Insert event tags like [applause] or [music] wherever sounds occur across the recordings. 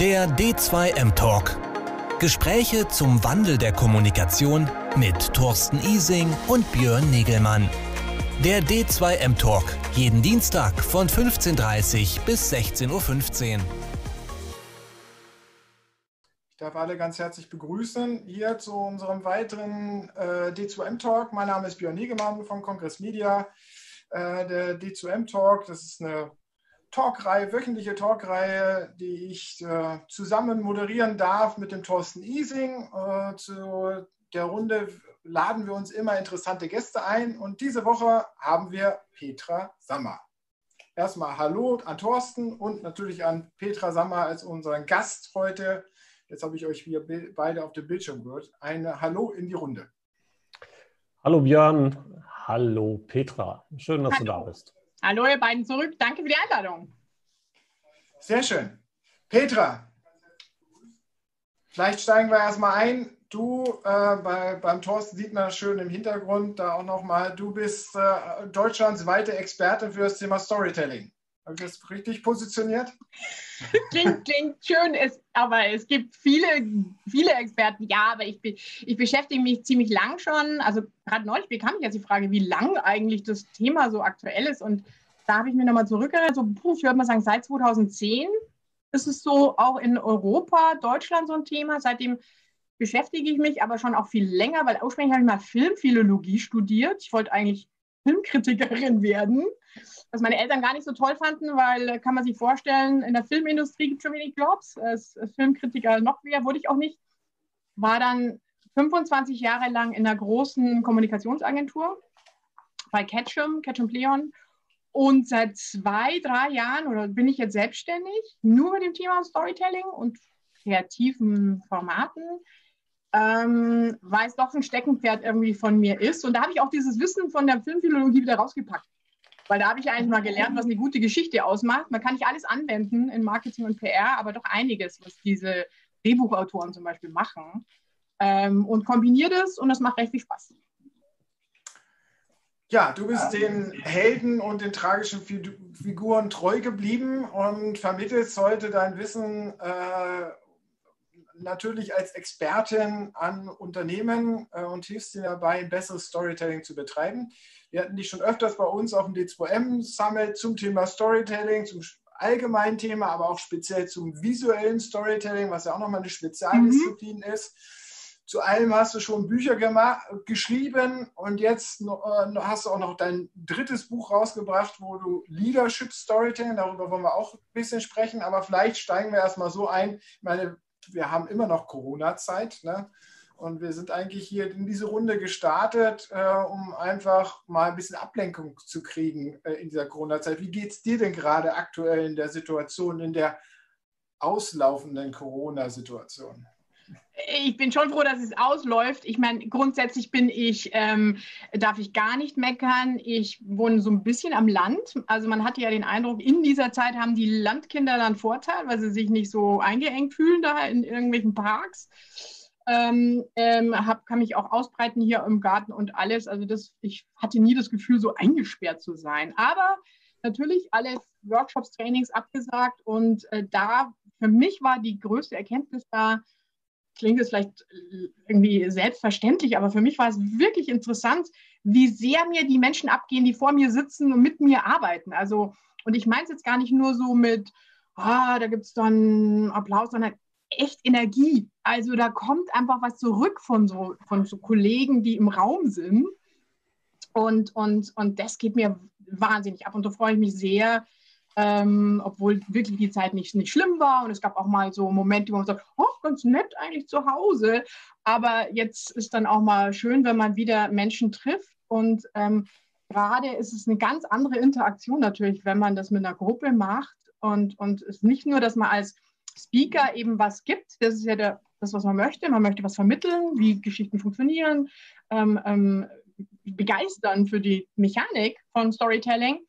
Der D2M Talk. Gespräche zum Wandel der Kommunikation mit Thorsten Ising und Björn Negelmann. Der D2M Talk. Jeden Dienstag von 15.30 Uhr bis 16.15 Uhr. Ich darf alle ganz herzlich begrüßen hier zu unserem weiteren äh, D2M Talk. Mein Name ist Björn Negemann von Kongress Media. Äh, der D2M Talk, das ist eine Talkreihe, wöchentliche Talkreihe, die ich äh, zusammen moderieren darf mit dem Thorsten Ising. Äh, zu der Runde laden wir uns immer interessante Gäste ein und diese Woche haben wir Petra Sammer. Erstmal Hallo an Thorsten und natürlich an Petra Sammer als unseren Gast heute. Jetzt habe ich euch hier beide auf dem Bildschirm gehört. Ein Hallo in die Runde. Hallo Björn, hallo Petra. Schön, dass hallo. du da bist. Hallo ihr beiden zurück. Danke für die Einladung. Sehr schön. Petra, vielleicht steigen wir erstmal ein. Du, äh, bei, beim Thorsten sieht man schön im Hintergrund da auch nochmal, du bist äh, Deutschlands weite Experte für das Thema Storytelling. Habe ich das richtig positioniert? [laughs] klingt, klingt schön, es, aber es gibt viele, viele Experten. Ja, aber ich, ich beschäftige mich ziemlich lang schon. Also gerade neulich bekam ich jetzt die Frage, wie lang eigentlich das Thema so aktuell ist. Und da habe ich mir nochmal zurückerinnert, so, ich würde mal sagen, seit 2010 ist es so auch in Europa, Deutschland so ein Thema. Seitdem beschäftige ich mich aber schon auch viel länger, weil ursprünglich habe ich mal Filmphilologie studiert. Ich wollte eigentlich Filmkritikerin werden was meine Eltern gar nicht so toll fanden, weil äh, kann man sich vorstellen, in der Filmindustrie gibt es schon wenig Jobs. Als Filmkritiker noch mehr wurde ich auch nicht. War dann 25 Jahre lang in einer großen Kommunikationsagentur bei Ketchum, Ketchum Pleon. Und seit zwei, drei Jahren oder bin ich jetzt selbstständig, nur mit dem Thema Storytelling und kreativen Formaten, ähm, weil es doch ein Steckenpferd irgendwie von mir ist. Und da habe ich auch dieses Wissen von der Filmphilologie wieder rausgepackt. Weil da habe ich eigentlich mal gelernt, was eine gute Geschichte ausmacht. Man kann nicht alles anwenden in Marketing und PR, aber doch einiges, was diese Drehbuchautoren zum Beispiel machen. Ähm, und kombiniert es und das macht recht viel Spaß. Ja, du bist den Helden und den tragischen Figuren treu geblieben und vermittelst heute dein Wissen äh, natürlich als Expertin an Unternehmen äh, und hilfst ihnen dabei, ein besseres Storytelling zu betreiben. Wir hatten dich schon öfters bei uns auf dem D2M Summit zum Thema Storytelling, zum allgemeinen Thema, aber auch speziell zum visuellen Storytelling, was ja auch nochmal eine Spezialdisziplin mhm. ist. Zu allem hast du schon Bücher geschrieben und jetzt äh, hast du auch noch dein drittes Buch rausgebracht, wo du Leadership Storytelling, darüber wollen wir auch ein bisschen sprechen, aber vielleicht steigen wir erstmal so ein. Ich meine, wir haben immer noch Corona-Zeit. Ne? Und wir sind eigentlich hier in diese Runde gestartet, äh, um einfach mal ein bisschen Ablenkung zu kriegen äh, in dieser Corona-Zeit. Wie geht es dir denn gerade aktuell in der Situation, in der auslaufenden Corona-Situation? Ich bin schon froh, dass es ausläuft. Ich meine, grundsätzlich bin ich, ähm, darf ich gar nicht meckern. Ich wohne so ein bisschen am Land. Also man hatte ja den Eindruck, in dieser Zeit haben die Landkinder dann Vorteil, weil sie sich nicht so eingeengt fühlen da in irgendwelchen Parks. Ähm, ähm, hab, kann mich auch ausbreiten hier im Garten und alles. Also das, ich hatte nie das Gefühl, so eingesperrt zu sein. Aber natürlich alle Workshops, Trainings abgesagt und äh, da für mich war die größte Erkenntnis da, klingt es vielleicht irgendwie selbstverständlich, aber für mich war es wirklich interessant, wie sehr mir die Menschen abgehen, die vor mir sitzen und mit mir arbeiten. Also, und ich meine es jetzt gar nicht nur so mit, ah, da gibt es dann Applaus, sondern echt Energie. Also da kommt einfach was zurück von so, von so Kollegen, die im Raum sind. Und, und, und das geht mir wahnsinnig ab. Und da freue ich mich sehr, ähm, obwohl wirklich die Zeit nicht, nicht schlimm war. Und es gab auch mal so Momente, wo man sagt, oh, ganz nett eigentlich zu Hause. Aber jetzt ist dann auch mal schön, wenn man wieder Menschen trifft. Und ähm, gerade ist es eine ganz andere Interaktion natürlich, wenn man das mit einer Gruppe macht. Und, und ist nicht nur, dass man als Speaker eben was gibt. Das ist ja der, das, was man möchte. Man möchte was vermitteln, wie Geschichten funktionieren, ähm, ähm, begeistern für die Mechanik von Storytelling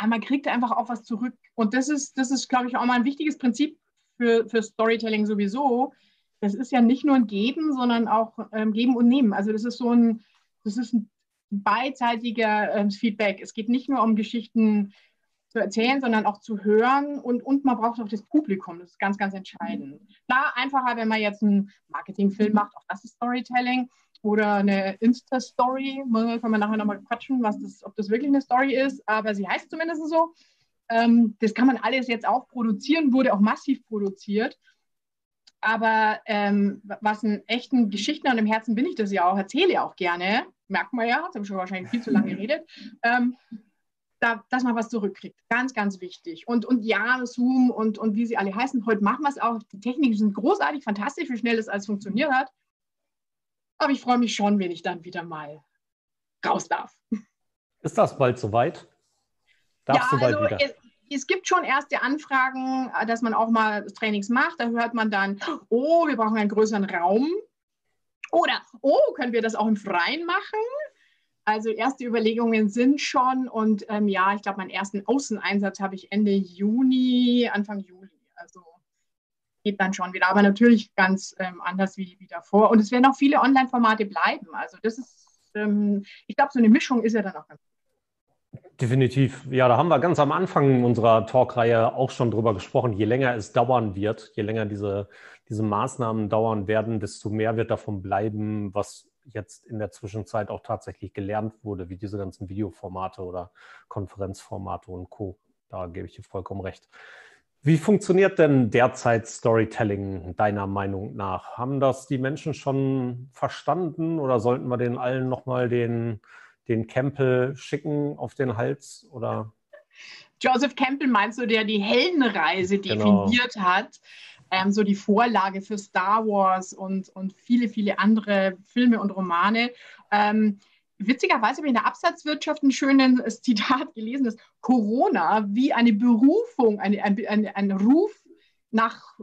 aber man kriegt einfach auch was zurück. Und das ist, das ist, glaube ich, auch mal ein wichtiges Prinzip für, für Storytelling sowieso. Das ist ja nicht nur ein Geben, sondern auch ähm, Geben und Nehmen. Also das ist so ein, das ist ein beidseitiger ähm, Feedback. Es geht nicht nur um Geschichten zu erzählen, sondern auch zu hören und, und man braucht auch das Publikum. Das ist ganz, ganz entscheidend. Klar, einfacher, wenn man jetzt einen Marketingfilm macht, auch das ist Storytelling oder eine Insta-Story. Können wir nachher nochmal quatschen, was das, ob das wirklich eine Story ist, aber sie heißt zumindest so. Ähm, das kann man alles jetzt auch produzieren, wurde auch massiv produziert. Aber ähm, was einen echten Geschichten an dem Herzen bin ich das ja auch, erzähle ja auch gerne, merkt man ja, jetzt habe ich schon wahrscheinlich viel zu lange geredet, ähm, da, dass man was zurückkriegt. Ganz, ganz wichtig. Und, und ja, Zoom und, und wie sie alle heißen, heute machen wir es auch. Die Techniken sind großartig, fantastisch, wie schnell es alles funktioniert hat. Aber ich freue mich schon, wenn ich dann wieder mal raus darf. Ist das bald soweit? Darfst ja, du bald also wieder? Es, es gibt schon erste Anfragen, dass man auch mal Trainings macht. Da hört man dann, oh, wir brauchen einen größeren Raum. Oder, oh, können wir das auch im Freien machen? Also erste Überlegungen sind schon und ähm, ja, ich glaube, meinen ersten Außeneinsatz habe ich Ende Juni, Anfang Juli. Also geht dann schon wieder, aber natürlich ganz ähm, anders wie, wie davor. Und es werden auch viele Online-Formate bleiben. Also das ist, ähm, ich glaube, so eine Mischung ist ja dann auch ganz. Definitiv. Ja, da haben wir ganz am Anfang unserer Talkreihe auch schon drüber gesprochen. Je länger es dauern wird, je länger diese, diese Maßnahmen dauern werden, desto mehr wird davon bleiben, was jetzt in der Zwischenzeit auch tatsächlich gelernt wurde, wie diese ganzen Videoformate oder Konferenzformate und Co. Da gebe ich dir vollkommen recht. Wie funktioniert denn derzeit Storytelling deiner Meinung nach? Haben das die Menschen schon verstanden oder sollten wir den allen nochmal den, den Campbell schicken auf den Hals? Oder? Joseph Campbell meinst du, der die Heldenreise genau. definiert hat? ähm, so die Vorlage für Star Wars und, und viele, viele andere Filme und Romane. Ähm, witzigerweise habe ich in der Absatzwirtschaft ein schönes Zitat gelesen, dass Corona wie eine Berufung, eine, ein, ein, ein Ruf nach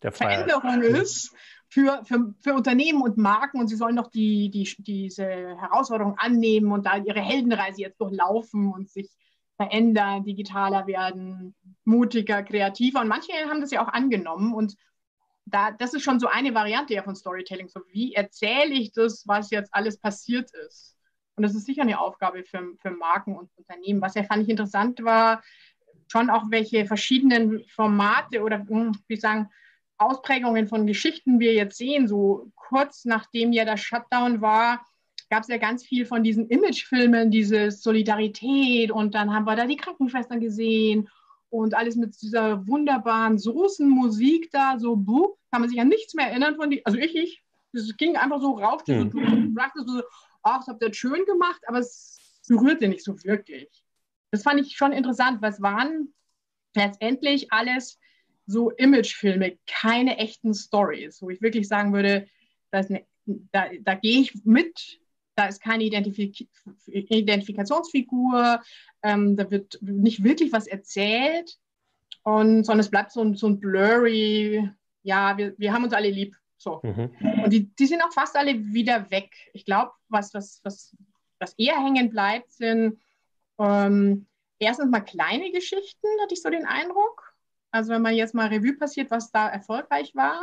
Veränderung ist für, für, für Unternehmen und Marken und sie sollen doch die, die, diese Herausforderung annehmen und da ihre Heldenreise jetzt durchlaufen und sich verändern, digitaler werden, mutiger, kreativer. Und manche haben das ja auch angenommen. Und da, das ist schon so eine Variante ja von Storytelling. So, wie erzähle ich das, was jetzt alles passiert ist? Und das ist sicher eine Aufgabe für, für Marken und Unternehmen. Was ja fand ich interessant war, schon auch welche verschiedenen Formate oder, hm, wie sagen, Ausprägungen von Geschichten wir jetzt sehen. So kurz nachdem ja der Shutdown war, gab es ja ganz viel von diesen Imagefilmen, diese Solidarität und dann haben wir da die Krankenschwestern gesehen und alles mit dieser wunderbaren Soßenmusik da, so, buh, kann man sich an nichts mehr erinnern von die, also ich, ich, es ging einfach so rauf, mhm. du, du sagtest so, ach, das habt ihr schön gemacht, aber es berührte nicht so wirklich. Das fand ich schon interessant, weil es waren letztendlich alles so Imagefilme, keine echten Stories, wo ich wirklich sagen würde, eine, da, da gehe ich mit da ist keine Identifik Identifikationsfigur, ähm, da wird nicht wirklich was erzählt, und, sondern es bleibt so ein, so ein blurry, ja, wir, wir haben uns alle lieb. So. Mhm. Und die, die sind auch fast alle wieder weg. Ich glaube, was, was, was, was eher hängen bleibt, sind ähm, erstens mal kleine Geschichten, hatte ich so den Eindruck. Also wenn man jetzt mal Revue passiert, was da erfolgreich war.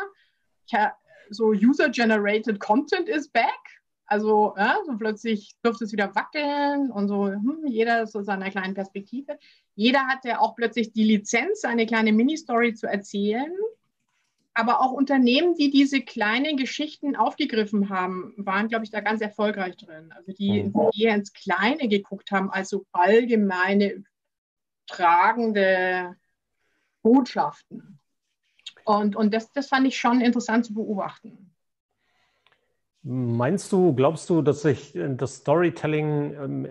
Ja, so User-Generated Content is back. Also ja, so plötzlich durfte es wieder wackeln und so, hm, jeder so seiner kleinen Perspektive. Jeder hatte auch plötzlich die Lizenz, eine kleine Mini-Story zu erzählen. Aber auch Unternehmen, die diese kleinen Geschichten aufgegriffen haben, waren, glaube ich, da ganz erfolgreich drin. Also die mhm. eher ins Kleine geguckt haben, als so allgemeine tragende Botschaften. Und, und das, das fand ich schon interessant zu beobachten. Meinst du, glaubst du, dass sich das Storytelling, ähm,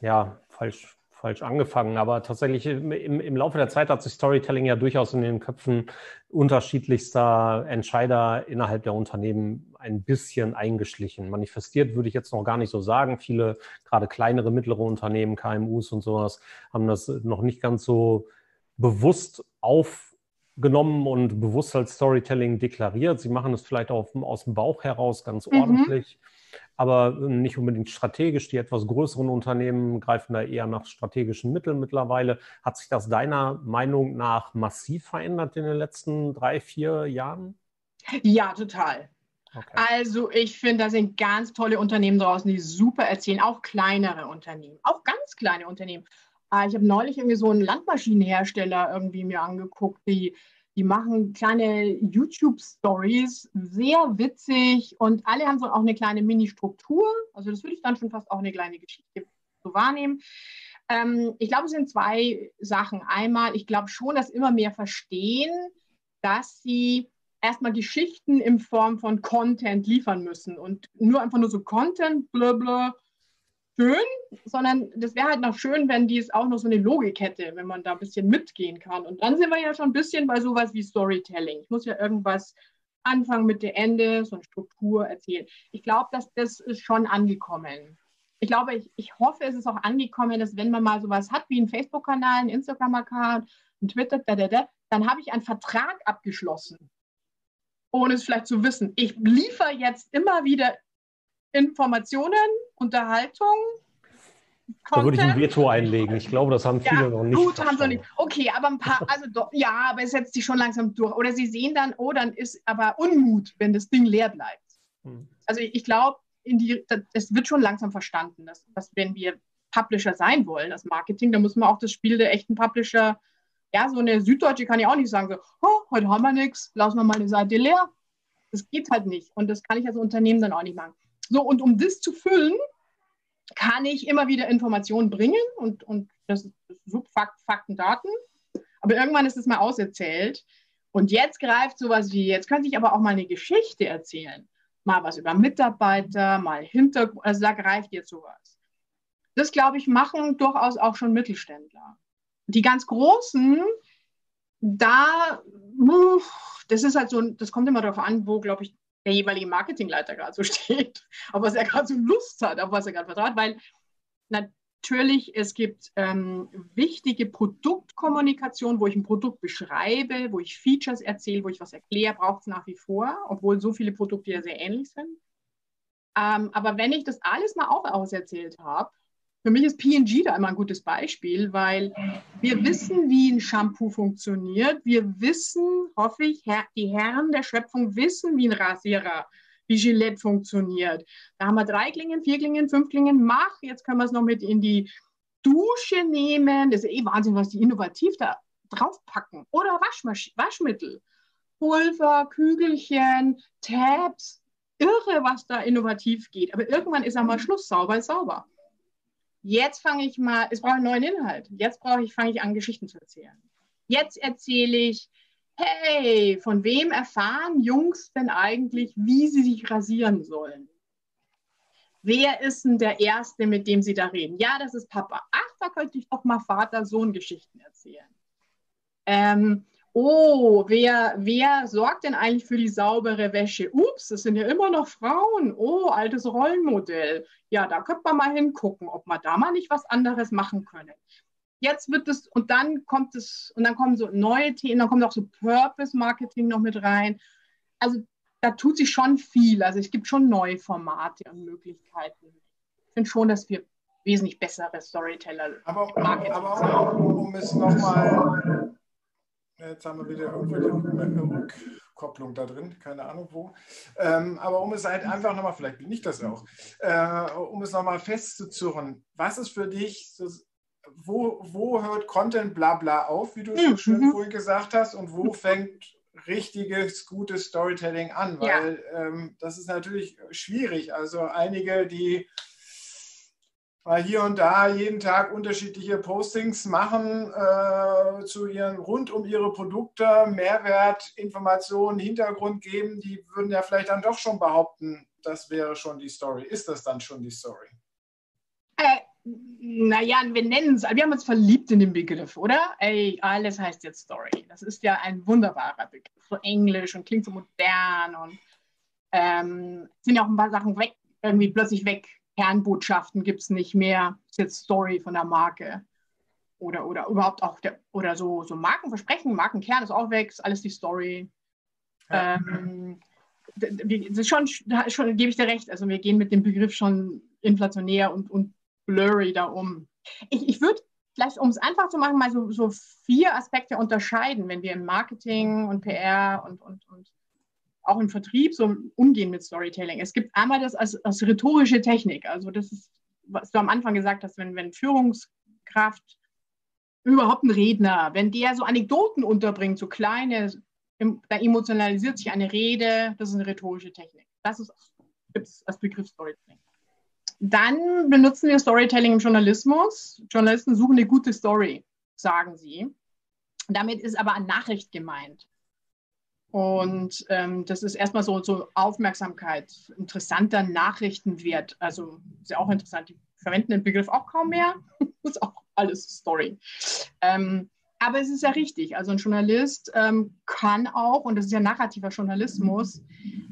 ja, falsch, falsch angefangen, aber tatsächlich im, im Laufe der Zeit hat sich Storytelling ja durchaus in den Köpfen unterschiedlichster Entscheider innerhalb der Unternehmen ein bisschen eingeschlichen. Manifestiert würde ich jetzt noch gar nicht so sagen. Viele, gerade kleinere, mittlere Unternehmen, KMUs und sowas, haben das noch nicht ganz so bewusst auf genommen und bewusst als Storytelling deklariert. Sie machen es vielleicht auch aus dem Bauch heraus ganz mhm. ordentlich, aber nicht unbedingt strategisch. Die etwas größeren Unternehmen greifen da eher nach strategischen Mitteln mittlerweile. Hat sich das deiner Meinung nach massiv verändert in den letzten drei, vier Jahren? Ja, total. Okay. Also ich finde, da sind ganz tolle Unternehmen draußen, die super erzählen, auch kleinere Unternehmen, auch ganz kleine Unternehmen. Ah, ich habe neulich irgendwie so einen Landmaschinenhersteller irgendwie mir angeguckt, die, die machen kleine YouTube-Stories, sehr witzig und alle haben so auch eine kleine Mini-Struktur. Also das würde ich dann schon fast auch eine kleine Geschichte so wahrnehmen. Ähm, ich glaube, es sind zwei Sachen. Einmal, ich glaube schon, dass immer mehr verstehen, dass sie erstmal Geschichten in Form von Content liefern müssen und nur einfach nur so Content, blablabla, schön, sondern das wäre halt noch schön, wenn die es auch noch so eine Logik hätte, wenn man da ein bisschen mitgehen kann. Und dann sind wir ja schon ein bisschen bei sowas wie Storytelling. Ich muss ja irgendwas Anfang, Mitte, Ende, so eine Struktur erzählen. Ich glaube, dass das ist schon angekommen. Ich glaube, ich, ich hoffe, es ist auch angekommen, dass wenn man mal sowas hat wie einen Facebook-Kanal, einen Instagram-Account, einen Twitter, da, da, da, dann habe ich einen Vertrag abgeschlossen, ohne es vielleicht zu wissen. Ich liefere jetzt immer wieder Informationen, Unterhaltung. Content. Da würde ich ein Veto einlegen. Ich glaube, das haben viele ja, noch nicht. Gut, haben sie nicht. Okay, aber ein paar, also doch, ja, aber es setzt sich schon langsam durch. Oder sie sehen dann, oh, dann ist aber Unmut, wenn das Ding leer bleibt. Hm. Also ich, ich glaube, es wird schon langsam verstanden, dass, dass wenn wir Publisher sein wollen, das Marketing, dann muss man auch das Spiel der echten Publisher, ja, so eine Süddeutsche kann ja auch nicht sagen, so, oh, heute haben wir nichts, lassen wir mal eine Seite leer. Das geht halt nicht. Und das kann ich als Unternehmen dann auch nicht machen. So, und um das zu füllen, kann ich immer wieder Informationen bringen und, und das Fakt, Fakten, Daten. Aber irgendwann ist es mal auserzählt. Und jetzt greift sowas wie, jetzt könnte ich aber auch mal eine Geschichte erzählen. Mal was über Mitarbeiter, mal Hintergrund, also da greift jetzt sowas. Das, glaube ich, machen durchaus auch schon Mittelständler. Die ganz Großen, da, das ist halt so, das kommt immer darauf an, wo, glaube ich, der jeweilige Marketingleiter gerade so [laughs] steht, auf was er gerade so Lust hat, auf was er gerade vertraut, weil natürlich, es gibt ähm, wichtige Produktkommunikation, wo ich ein Produkt beschreibe, wo ich Features erzähle, wo ich was erkläre, braucht es nach wie vor, obwohl so viele Produkte ja sehr ähnlich sind. Ähm, aber wenn ich das alles mal auch auserzählt habe, für mich ist PG da immer ein gutes Beispiel, weil wir wissen, wie ein Shampoo funktioniert. Wir wissen, hoffe ich, die Herren der Schöpfung wissen, wie ein Rasierer, wie Gillette funktioniert. Da haben wir drei Klingen, vier Klingen, fünf Klingen. Mach, jetzt können wir es noch mit in die Dusche nehmen. Das ist eh Wahnsinn, was die innovativ da draufpacken. Oder Waschmasch Waschmittel. Pulver, Kügelchen, Tabs. Irre, was da innovativ geht. Aber irgendwann ist einmal Schluss, sauber ist sauber. Jetzt fange ich mal, es braucht einen neuen Inhalt. Jetzt brauche ich, fange ich an, Geschichten zu erzählen. Jetzt erzähle ich, hey, von wem erfahren Jungs denn eigentlich, wie sie sich rasieren sollen? Wer ist denn der Erste, mit dem sie da reden? Ja, das ist Papa. Ach, da könnte ich doch mal Vater-Sohn-Geschichten erzählen. Ähm, oh, wer, wer sorgt denn eigentlich für die saubere Wäsche? Ups, das sind ja immer noch Frauen. Oh, altes Rollenmodell. Ja, da könnte man mal hingucken, ob man da mal nicht was anderes machen können. Jetzt wird es, und dann kommt es, und dann kommen so neue Themen, dann kommt auch so Purpose-Marketing noch mit rein. Also da tut sich schon viel. Also es gibt schon neue Formate und Möglichkeiten. Ich finde schon, dass wir wesentlich bessere Storyteller aber, aber auch, um es nochmal Jetzt haben wir wieder irgendwo eine Rückkopplung da drin, keine Ahnung wo. Ähm, aber um es halt einfach nochmal, vielleicht bin ich das auch, äh, um es nochmal festzuzurren, was ist für dich, das, wo, wo hört Content bla bla auf, wie du es so schön mhm. vorhin gesagt hast, und wo fängt richtiges, gutes Storytelling an? Weil ja. ähm, das ist natürlich schwierig. Also einige, die mal hier und da jeden Tag unterschiedliche Postings machen äh, zu ihren rund um ihre Produkte, Mehrwert, Informationen, Hintergrund geben, die würden ja vielleicht dann doch schon behaupten, das wäre schon die Story. Ist das dann schon die Story? Äh, naja, wir nennen es, wir haben uns verliebt in den Begriff, oder? Ey, alles heißt jetzt Story. Das ist ja ein wunderbarer Begriff, so englisch und klingt so modern und ähm, sind ja auch ein paar Sachen weg, irgendwie plötzlich weg Kernbotschaften gibt es nicht mehr. Das ist jetzt Story von der Marke. Oder, oder überhaupt auch der, oder so, so Markenversprechen, Markenkern ist auch weg, ist alles die Story. Ja. Ähm, das ist schon, schon, gebe ich dir recht. Also wir gehen mit dem Begriff schon inflationär und, und blurry da um. Ich, ich würde vielleicht, um es einfach zu machen, mal so, so vier Aspekte unterscheiden, wenn wir im Marketing und PR und, und auch im Vertrieb so umgehen mit Storytelling. Es gibt einmal das als, als rhetorische Technik. Also das ist, was du am Anfang gesagt hast, wenn, wenn Führungskraft überhaupt ein Redner, wenn der so Anekdoten unterbringt, so kleine, da emotionalisiert sich eine Rede, das ist eine rhetorische Technik. Das ist gibt's als Begriff Storytelling. Dann benutzen wir Storytelling im Journalismus. Journalisten suchen eine gute Story, sagen sie. Damit ist aber eine Nachricht gemeint. Und ähm, das ist erstmal so, so Aufmerksamkeit, interessanter Nachrichtenwert. Also ist ja auch interessant. Die verwenden den Begriff auch kaum mehr. das [laughs] ist auch alles Story. Ähm, aber es ist ja richtig. Also ein Journalist ähm, kann auch, und das ist ja narrativer Journalismus,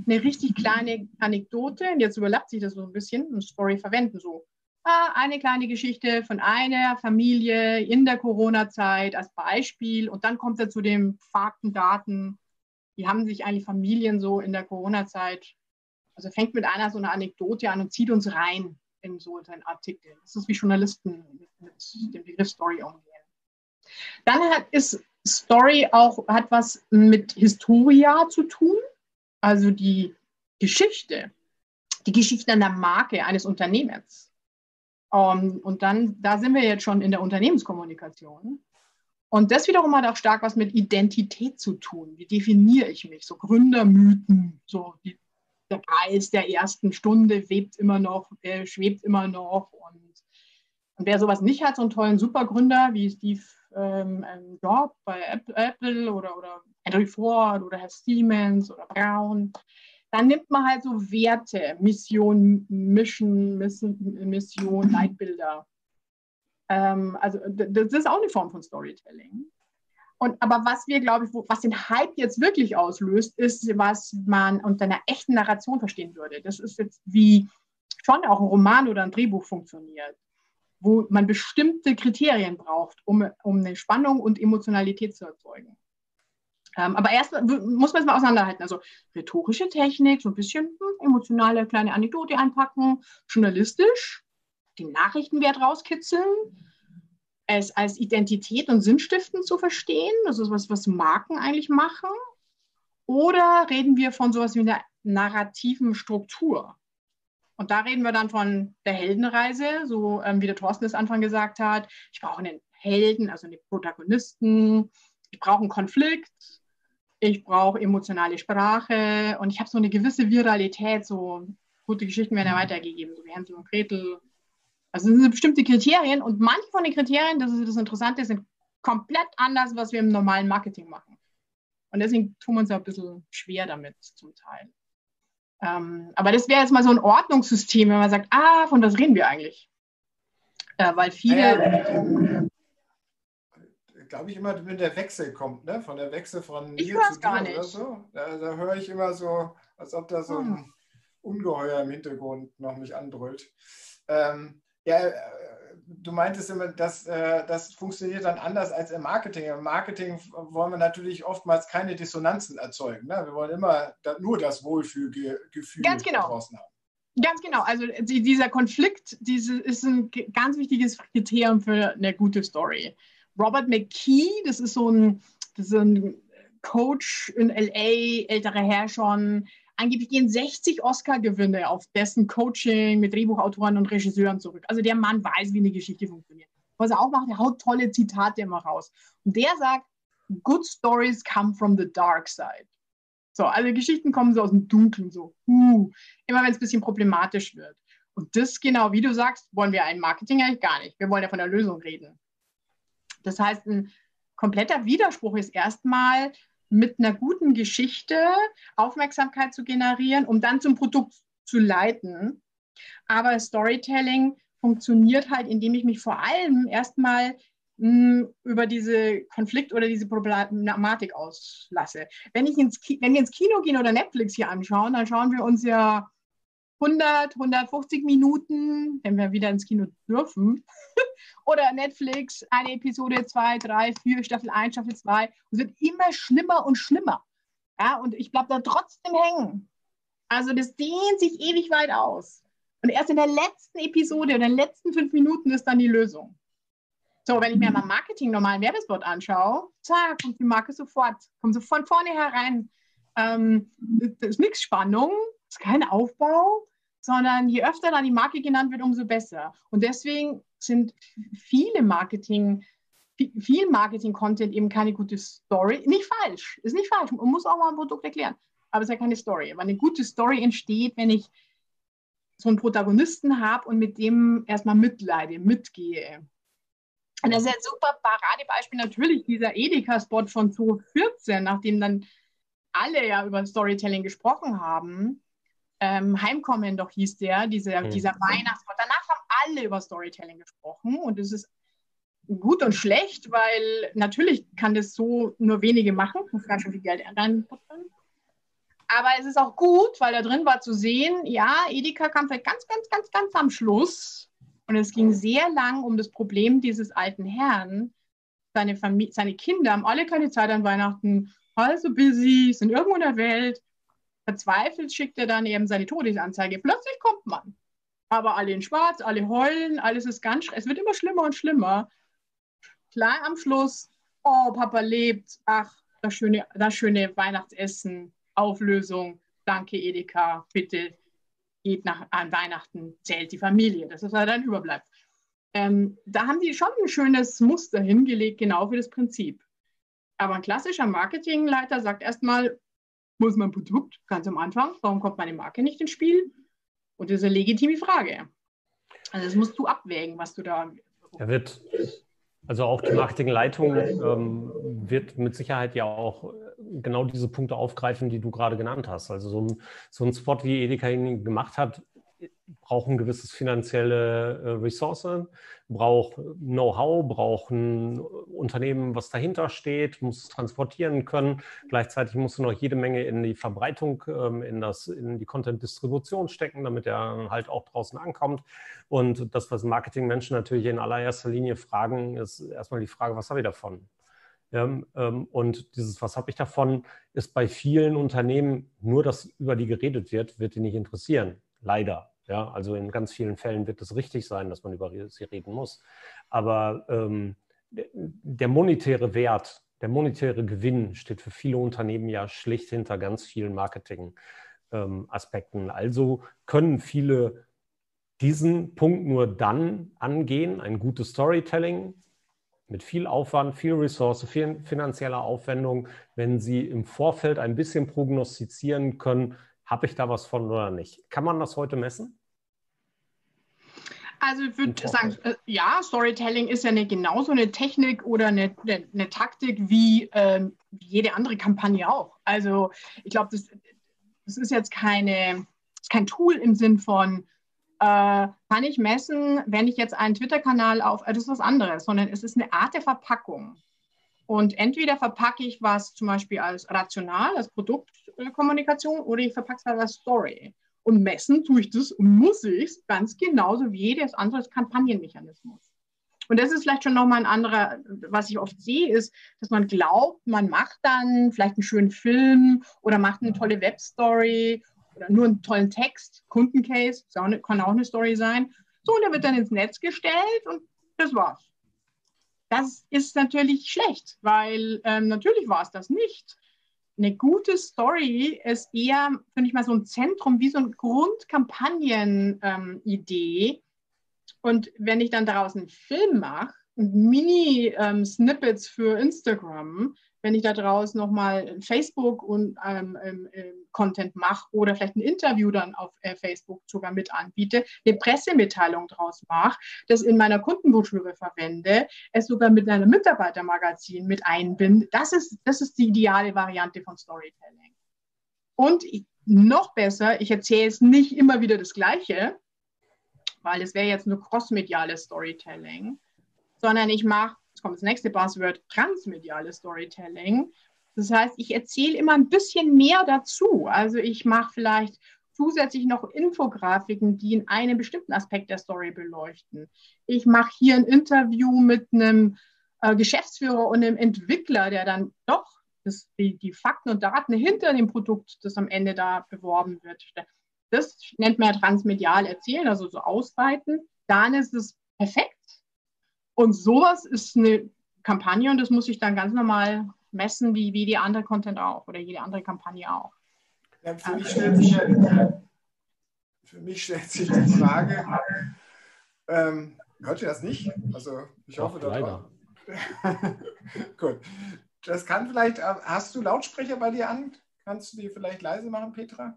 eine richtig kleine Anekdote, und jetzt überlappt sich das so ein bisschen, eine Story verwenden. So ah, eine kleine Geschichte von einer Familie in der Corona-Zeit als Beispiel. Und dann kommt er zu den Fakten, Daten. Wie haben sich eigentlich Familien so in der Corona-Zeit, also fängt mit einer so einer Anekdote an und zieht uns rein in so einen Artikel. Das ist wie Journalisten mit, dem Begriff Story umgehen. Dann hat, ist Story auch, hat was mit Historia zu tun, also die Geschichte, die Geschichte einer Marke eines Unternehmens. Um, ähm, und dann, da sind wir jetzt schon in der Unternehmenskommunikation. Und das wiederum hat auch stark was mit Identität zu tun. Wie definiere ich mich? So Gründermythen, so die, der Geist der ersten Stunde webt immer noch, äh, schwebt immer noch. Und, und wer sowas nicht hat, so einen tollen Supergründer wie Steve ähm, Job bei Apple oder, oder Henry Ford oder Herr Siemens oder Brown, dann nimmt man halt so Werte, Mission, Mission, Mission, Leitbilder. Ähm, also das ist auch eine Form von Storytelling. Und, aber was wir, glaube ich, was den Hype jetzt wirklich auslöst, ist, was man unter einer echten Narration verstehen würde. Das ist jetzt wie schon auch ein Roman oder ein Drehbuch funktioniert wo man bestimmte Kriterien braucht, um, um eine Spannung und Emotionalität zu erzeugen. Ähm, aber erst muss man es mal auseinanderhalten. Also rhetorische Technik, so ein bisschen hm, emotionale kleine Anekdote einpacken, journalistisch, den Nachrichtenwert rauskitzeln, es als Identität und Sinnstiftend zu verstehen, das ist was, was Marken eigentlich machen. Oder reden wir von sowas wie einer narrativen Struktur? Und da reden wir dann von der Heldenreise, so ähm, wie der Thorsten es Anfang gesagt hat. Ich brauche einen Helden, also einen Protagonisten. Ich brauche einen Konflikt. Ich brauche emotionale Sprache. Und ich habe so eine gewisse Viralität. So gute Geschichten werden ja weitergegeben, so wie Hänsel und Gretel. Also das sind bestimmte Kriterien. Und manche von den Kriterien, das ist das Interessante, sind komplett anders, was wir im normalen Marketing machen. Und deswegen tun wir uns ja ein bisschen schwer damit zum Teil. Ähm, aber das wäre jetzt mal so ein Ordnungssystem, wenn man sagt, ah, von was reden wir eigentlich? Äh, weil viele. Naja, glaube ich immer, wenn der Wechsel kommt, ne? von der Wechsel von ich zu gar nicht. oder so. Da, da höre ich immer so, als ob da so ein hm. Ungeheuer im Hintergrund noch mich andrüllt. Ähm, ja, äh, du meintest immer, dass äh, das funktioniert dann anders als im Marketing. Im Marketing wollen wir natürlich oftmals keine Dissonanzen erzeugen. Ne? Wir wollen immer nur das Wohlfühlgefühl Ganz genau. draußen haben. Ganz genau. Also die, dieser Konflikt diese, ist ein ganz wichtiges Kriterium für eine gute Story. Robert McKee, das ist so ein, das ist ein Coach in LA, älterer Herr schon, angeblich gehen 60 Oscar-Gewinne auf dessen Coaching mit Drehbuchautoren und Regisseuren zurück. Also der Mann weiß, wie eine Geschichte funktioniert. Was er auch macht, er haut tolle Zitate immer raus. Und der sagt, good stories come from the dark side. So, also Geschichten kommen so aus dem Dunkeln, so, uh, immer wenn es ein bisschen problematisch wird. Und das genau, wie du sagst, wollen wir ein Marketing eigentlich gar nicht. Wir wollen ja von der Lösung reden. Das heißt, ein kompletter Widerspruch ist erstmal, mit einer guten Geschichte Aufmerksamkeit zu generieren, um dann zum Produkt zu leiten. Aber Storytelling funktioniert halt, indem ich mich vor allem erstmal hm, über diese Konflikt oder diese Problematik auslasse. Wenn, ich ins wenn wir ins Kino gehen oder Netflix hier anschauen, dann schauen wir uns ja 100, 150 Minuten, wenn wir wieder ins Kino dürfen, [laughs] oder Netflix, eine Episode, zwei, drei, vier, Staffel 1, Staffel 2, und es wird immer schlimmer und schlimmer. Ja, und ich bleibe da trotzdem hängen. Also das dehnt sich ewig weit aus. Und erst in der letzten Episode, in den letzten fünf Minuten ist dann die Lösung. So, wenn ich mir mal Marketing normalen Werbespot anschaue, zack, kommt die Marke sofort, kommt so von vorne herein. Ähm, das ist nichts Spannung, ist kein Aufbau, sondern je öfter dann die Marke genannt wird, umso besser. Und deswegen sind viele Marketing viel Marketing-Content eben keine gute Story. Nicht falsch, ist nicht falsch. Man muss auch mal ein Produkt erklären. Aber es ist ja keine Story. Aber eine gute Story entsteht, wenn ich so einen Protagonisten habe und mit dem erstmal mitleide, mitgehe. Und das ist ein super Paradebeispiel natürlich dieser Edeka-Spot von 2014, nachdem dann alle ja über Storytelling gesprochen haben. Ähm, Heimkommen doch hieß der, dieser, mhm. dieser Weihnachtsspot. Danach haben alle über Storytelling gesprochen und es ist gut und schlecht, weil natürlich kann das so nur wenige machen, muss ganz schön viel Geld reinputzen. Aber es ist auch gut, weil da drin war zu sehen, ja, Edeka kam vielleicht ganz, ganz, ganz, ganz am Schluss. Und es ging sehr lang um das Problem dieses alten Herrn. Seine, Familie, seine Kinder haben alle keine Zeit an Weihnachten, also busy, sind irgendwo in der Welt. Verzweifelt schickt er dann eben seine Todesanzeige. Plötzlich kommt man. Aber alle in Schwarz, alle heulen, alles ist ganz, es wird immer schlimmer und schlimmer. Klar am Schluss, oh, Papa lebt, ach, das schöne, das schöne Weihnachtsessen, Auflösung, danke Edeka, bitte geht nach, an Weihnachten, zählt die Familie. Das ist, was dann überbleibt. Ähm, da haben die schon ein schönes Muster hingelegt, genau für das Prinzip. Aber ein klassischer Marketingleiter sagt erstmal, ist mein Produkt? Ganz am Anfang, warum kommt meine Marke nicht ins Spiel? Und das ist eine legitime Frage. Also das musst du abwägen, was du da. Er wird, also auch die Marketingleitung ähm, wird mit Sicherheit ja auch genau diese Punkte aufgreifen, die du gerade genannt hast. Also so ein, so ein Spot, wie Edeka ihn gemacht hat, braucht ein gewisses finanzielle äh, Ressource, braucht Know-how, braucht ein Unternehmen, was dahinter steht, muss es transportieren können. Gleichzeitig musst du noch jede Menge in die Verbreitung, ähm, in, das, in die Content-Distribution stecken, damit er halt auch draußen ankommt. Und das, was Marketingmenschen natürlich in allererster Linie fragen, ist erstmal die Frage, was habe ich davon? Ähm, und dieses, was habe ich davon, ist bei vielen Unternehmen nur, dass über die geredet wird, wird die nicht interessieren. Leider. Ja, also in ganz vielen Fällen wird es richtig sein, dass man über sie reden muss. Aber ähm, der monetäre Wert, der monetäre Gewinn steht für viele Unternehmen ja schlicht hinter ganz vielen Marketing-Aspekten. Ähm, also können viele diesen Punkt nur dann angehen, ein gutes Storytelling mit viel Aufwand, viel Ressource, viel finanzieller Aufwendung, wenn sie im Vorfeld ein bisschen prognostizieren können, habe ich da was von oder nicht. Kann man das heute messen? Also ich würde sagen, äh, ja, Storytelling ist ja eine, genauso eine Technik oder eine, eine, eine Taktik wie, ähm, jede andere Kampagne auch. Also ich glaube, das, das ist jetzt keine, kein Tool im Sinn von, äh, kann ich messen, wenn ich jetzt einen Twitter-Kanal auf, äh, das ist was anderes, sondern es ist eine Art der Verpackung. Und entweder verpacke ich was zum Beispiel als rational, als Produktkommunikation, oder ich verpacke es halt als Story. Und messen tue ich das und muss ich es ganz genauso wie jedes andere Kampagnenmechanismus. Und das ist vielleicht schon nochmal ein anderer, was ich oft sehe, ist, dass man glaubt, man macht dann vielleicht einen schönen Film oder macht eine tolle Webstory oder nur einen tollen Text, Kundencase, kann auch eine Story sein. So, und der wird dann ins Netz gestellt und das war's. Das ist natürlich schlecht, weil ähm, natürlich war es das nicht. Eine gute Story ist eher, finde ich mal, so ein Zentrum, wie so eine Grundkampagnen-Idee. Ähm, und wenn ich dann daraus einen Film mache und Mini-Snippets ähm, für Instagram, wenn ich da draußen nochmal Facebook und ähm, ähm, ähm, Content mache oder vielleicht ein Interview dann auf äh, Facebook sogar mit anbiete, eine Pressemitteilung draus mache, das in meiner Kundenbroschüre verwende, es sogar mit einem Mitarbeitermagazin mit einbinde, das ist, das ist die ideale Variante von Storytelling. Und noch besser, ich erzähle es nicht immer wieder das Gleiche, weil es wäre jetzt nur crossmediales Storytelling, sondern ich mache kommt das nächste Buzzword, transmediales Storytelling. Das heißt, ich erzähle immer ein bisschen mehr dazu. Also ich mache vielleicht zusätzlich noch Infografiken, die in einem bestimmten Aspekt der Story beleuchten. Ich mache hier ein Interview mit einem äh, Geschäftsführer und einem Entwickler, der dann doch das, die, die, Fakten und Daten hinter dem Produkt, das am Ende da beworben wird. Das nennt man ja transmedial erzählen, also so ausweiten. Dann ist es perfekt. Und sowas ist eine Kampagne und das muss ich dann ganz normal messen, wie, wie die andere Content auch oder jede andere Kampagne auch. Ja, für, mich stellt sich, für mich stellt sich die Frage, ähm, hört ihr das nicht? Also ich hoffe, Ach, leider. [laughs] Gut. Das kann vielleicht, hast du Lautsprecher bei dir an? Kannst du die vielleicht leise machen, Petra?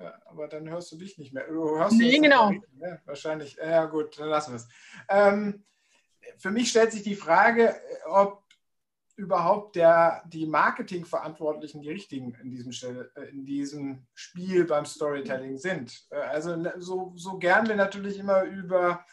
Ja, aber dann hörst du dich nicht mehr. Du hörst nee, genau. Ja, wahrscheinlich. Ja, gut, dann lassen wir es. Ähm, für mich stellt sich die Frage, ob überhaupt der, die Marketingverantwortlichen die richtigen in diesem, äh, in diesem Spiel beim Storytelling sind. Äh, also ne, so, so gern wir natürlich immer über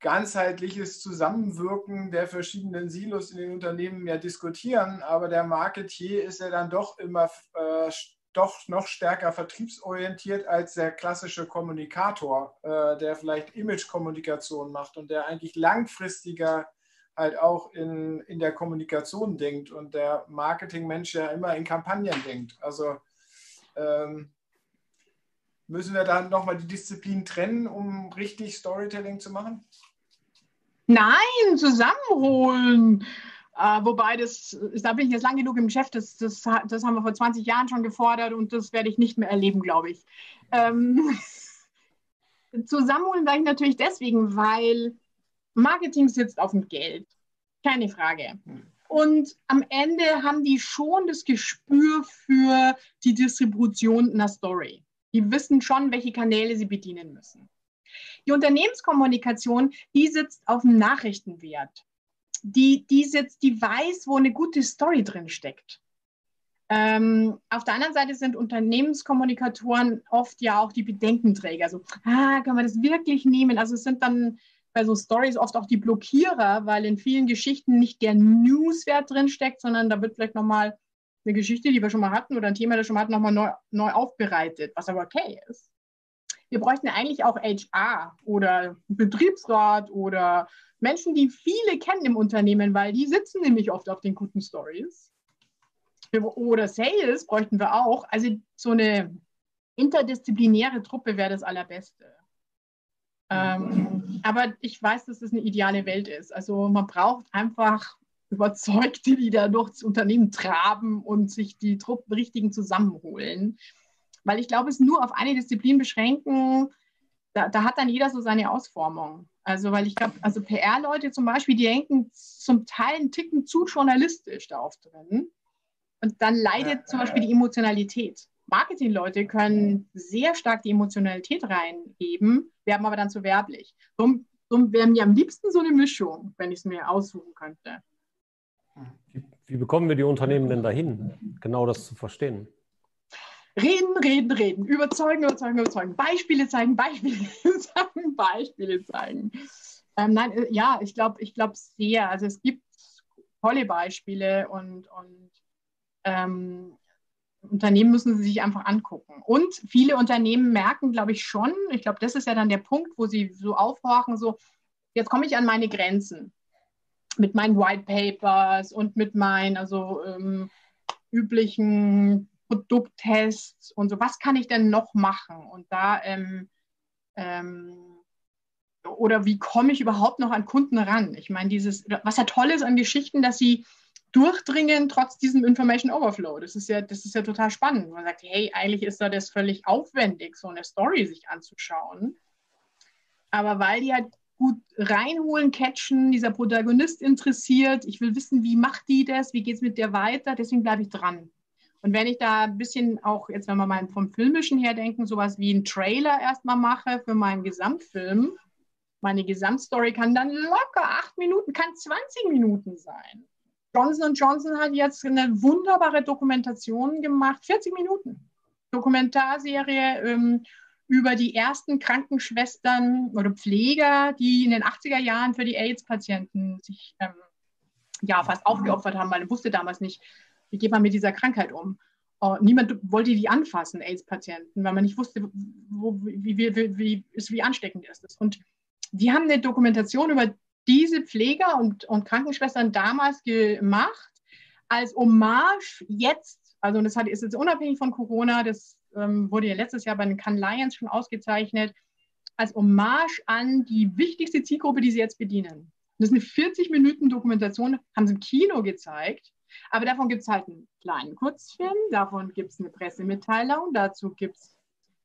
ganzheitliches Zusammenwirken der verschiedenen Silos in den Unternehmen ja diskutieren, aber der Marketier ist ja dann doch immer äh, doch noch stärker vertriebsorientiert als der klassische Kommunikator, äh, der vielleicht Image-Kommunikation macht und der eigentlich langfristiger halt auch in, in der Kommunikation denkt und der Marketingmensch ja immer in Kampagnen denkt. Also ähm, müssen wir dann nochmal die Disziplin trennen, um richtig Storytelling zu machen? Nein, zusammenholen. Äh, wobei, das, da bin ich jetzt lang genug im Geschäft, das, das, das haben wir vor 20 Jahren schon gefordert und das werde ich nicht mehr erleben, glaube ich. Ähm, [laughs] zusammenholen sage ich natürlich deswegen, weil Marketing sitzt auf dem Geld. Keine Frage. Und am Ende haben die schon das Gespür für die Distribution einer Story. Die wissen schon, welche Kanäle sie bedienen müssen. Die Unternehmenskommunikation, die sitzt auf dem Nachrichtenwert. Die, die sitzt, die weiß, wo eine gute Story drin steckt. Ähm, auf der anderen Seite sind Unternehmenskommunikatoren oft ja auch die Bedenkenträger. So, ah, kann man das wirklich nehmen? Also es sind dann bei so Stories oft auch die Blockierer, weil in vielen Geschichten nicht der Newswert drin steckt, sondern da wird vielleicht nochmal eine Geschichte, die wir schon mal hatten oder ein Thema, das schon mal hatten, nochmal neu, neu aufbereitet, was aber okay ist. Wir bräuchten eigentlich auch HR oder Betriebsrat oder Menschen, die viele kennen im Unternehmen, weil die sitzen nämlich oft auf den guten Stories. Oder Sales bräuchten wir auch. Also so eine interdisziplinäre Truppe wäre das Allerbeste. Ähm, aber ich weiß, dass das eine ideale Welt ist. Also man braucht einfach Überzeugte, die da durchs Unternehmen traben und sich die Truppen richtigen zusammenholen. Weil ich glaube, es nur auf eine Disziplin beschränken, da, da hat dann jeder so seine Ausformung. Also, weil ich glaube, also PR-Leute zum Beispiel, die denken zum Teil einen Ticken zu journalistisch darauf drin. Und dann leidet zum Beispiel die Emotionalität. Marketingleute können sehr stark die Emotionalität reingeben, werden aber dann zu werblich. Darum, darum wäre mir am liebsten so eine Mischung, wenn ich es mir aussuchen könnte. Wie, wie bekommen wir die Unternehmen denn dahin, genau das zu verstehen? Reden, reden, reden, überzeugen, überzeugen, überzeugen, Beispiele zeigen, Beispiele [laughs] zeigen, Beispiele zeigen. Ähm, nein, äh, ja, ich glaube, ich glaube sehr. Also es gibt tolle Beispiele und, und ähm, Unternehmen müssen sie sich einfach angucken. Und viele Unternehmen merken, glaube ich, schon, ich glaube, das ist ja dann der Punkt, wo sie so aufhorchen, so, jetzt komme ich an meine Grenzen mit meinen White Papers und mit meinen also ähm, üblichen Produkttests und so. Was kann ich denn noch machen? Und da ähm, ähm, oder wie komme ich überhaupt noch an Kunden ran? Ich meine, dieses, was ja toll ist an Geschichten, dass sie durchdringen trotz diesem Information Overflow. Das ist ja, das ist ja total spannend. Man sagt, hey, eigentlich ist da das völlig aufwendig, so eine Story sich anzuschauen. Aber weil die halt gut reinholen, catchen, dieser Protagonist interessiert, ich will wissen, wie macht die das, wie geht es mit der weiter, deswegen bleibe ich dran. Und wenn ich da ein bisschen auch, jetzt wenn wir mal vom Filmischen her denken, sowas wie einen Trailer erstmal mache für meinen Gesamtfilm, meine Gesamtstory kann dann locker acht Minuten, kann 20 Minuten sein. Johnson Johnson hat jetzt eine wunderbare Dokumentation gemacht, 40 Minuten. Dokumentarserie ähm, über die ersten Krankenschwestern oder Pfleger, die in den 80er Jahren für die AIDS-Patienten sich ähm, ja, fast aufgeopfert haben, weil man wusste damals nicht, wie geht man mit dieser Krankheit um. Uh, niemand wollte die anfassen, AIDS-Patienten, weil man nicht wusste, wo, wie, wie, wie, wie, wie ansteckend ist es. Und die haben eine Dokumentation über diese Pfleger und, und Krankenschwestern damals gemacht, als Hommage jetzt, also das hat, ist jetzt unabhängig von Corona, das ähm, wurde ja letztes Jahr bei den Cannes Lions schon ausgezeichnet, als Hommage an die wichtigste Zielgruppe, die sie jetzt bedienen. Das ist eine 40 Minuten Dokumentation, haben sie im Kino gezeigt, aber davon gibt es halt einen kleinen Kurzfilm, davon gibt es eine Pressemitteilung, dazu gibt es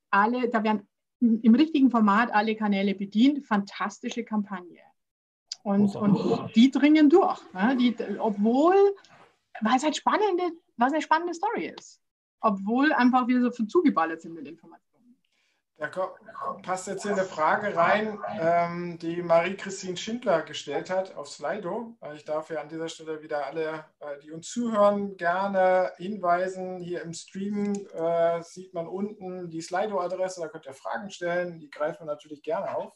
alle, da werden im richtigen Format alle Kanäle bedient, fantastische Kampagne. Und, und die dringen durch. Ne? Die, obwohl, weil es halt spannende, was eine spannende Story ist. Obwohl einfach wieder so zugeballert sind mit Informationen. Da passt jetzt hier eine Frage rein, ähm, die Marie-Christine Schindler gestellt hat auf Slido. Ich darf ja an dieser Stelle wieder alle, äh, die uns zuhören, gerne hinweisen. Hier im Stream äh, sieht man unten die Slido-Adresse, da könnt ihr Fragen stellen. Die greifen wir natürlich gerne auf.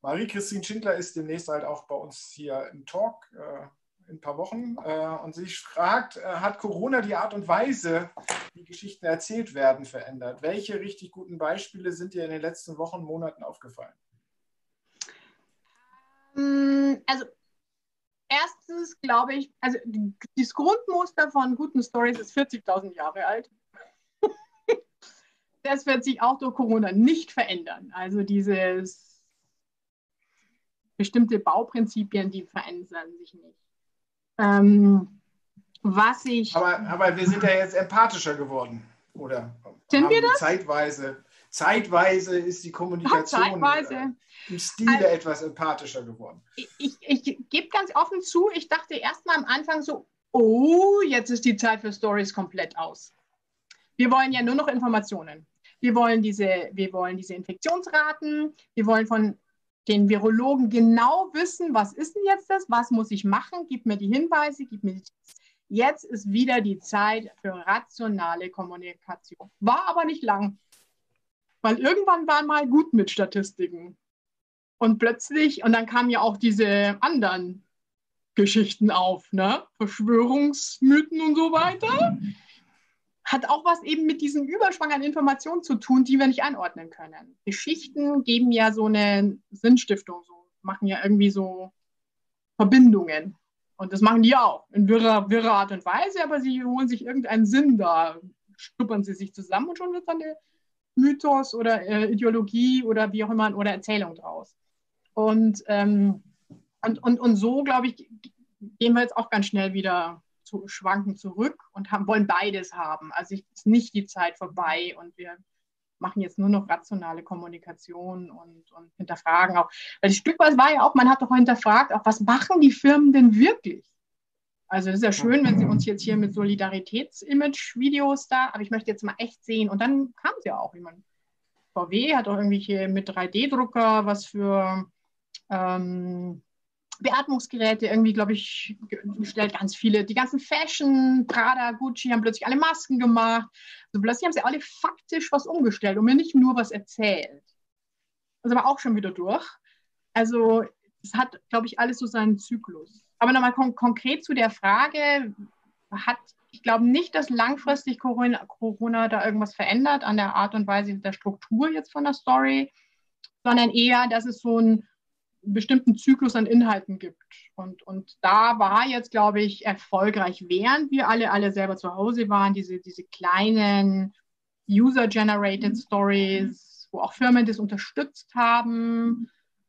Marie-Christine Schindler ist demnächst halt auch bei uns hier im Talk. Äh, in ein paar Wochen. Äh, und sich fragt, äh, hat Corona die Art und Weise, wie Geschichten erzählt werden, verändert? Welche richtig guten Beispiele sind dir in den letzten Wochen, Monaten aufgefallen? Mm, also erstens glaube ich, also das Grundmuster von guten Stories ist 40.000 Jahre alt. [laughs] das wird sich auch durch Corona nicht verändern. Also dieses bestimmte Bauprinzipien, die verändern sich nicht. Ähm, was ich. Aber, aber wir sind ja jetzt empathischer geworden, oder? Sind wir das? Zeitweise, zeitweise ist die Kommunikation. Äh, im Stile also, etwas empathischer geworden. Ich, ich, ich gebe ganz offen zu, ich dachte erstmal am Anfang so, oh, jetzt ist die Zeit für Stories komplett aus. Wir wollen ja nur noch Informationen. Wir wollen diese, wir wollen diese Infektionsraten, wir wollen von den Virologen genau wissen, was ist denn jetzt das, was muss ich machen, gib mir die Hinweise, gib mir die Tipps. Jetzt ist wieder die Zeit für rationale Kommunikation. War aber nicht lang, weil irgendwann waren mal gut mit Statistiken. Und plötzlich, und dann kamen ja auch diese anderen Geschichten auf, ne? Verschwörungsmythen und so weiter hat auch was eben mit diesem Überschwang an Informationen zu tun, die wir nicht einordnen können. Geschichten geben ja so eine Sinnstiftung, so, machen ja irgendwie so Verbindungen. Und das machen die auch in wirrer, wirrer Art und Weise, aber sie holen sich irgendeinen Sinn da, stuppern sie sich zusammen und schon wird dann der Mythos oder äh, Ideologie oder wie auch immer oder Erzählung draus. Und, ähm, und, und, und so, glaube ich, gehen wir jetzt auch ganz schnell wieder zu, schwanken zurück und haben, wollen beides haben. Also ist nicht die Zeit vorbei und wir machen jetzt nur noch rationale Kommunikation und, und hinterfragen auch. Weil das Stück war ja auch, man hat doch hinterfragt, auch was machen die Firmen denn wirklich? Also es ist ja schön, wenn sie uns jetzt hier mit Solidaritäts-Image-Videos da, aber ich möchte jetzt mal echt sehen. Und dann kam es ja auch. Ich meine, VW hat auch irgendwie hier mit 3D-Drucker was für ähm, Beatmungsgeräte irgendwie, glaube ich, gestellt, ganz viele. Die ganzen Fashion, Prada, Gucci haben plötzlich alle Masken gemacht. Also plötzlich haben sie alle faktisch was umgestellt und mir nicht nur was erzählt. Das ist aber auch schon wieder durch. Also es hat, glaube ich, alles so seinen Zyklus. Aber nochmal kon konkret zu der Frage, hat, ich glaube nicht, dass langfristig Corona, Corona da irgendwas verändert an der Art und Weise der Struktur jetzt von der Story, sondern eher, dass es so ein bestimmten Zyklus an Inhalten gibt. Und, und da war jetzt, glaube ich, erfolgreich, während wir alle, alle selber zu Hause waren, diese, diese kleinen User-Generated mhm. Stories, wo auch Firmen das unterstützt haben.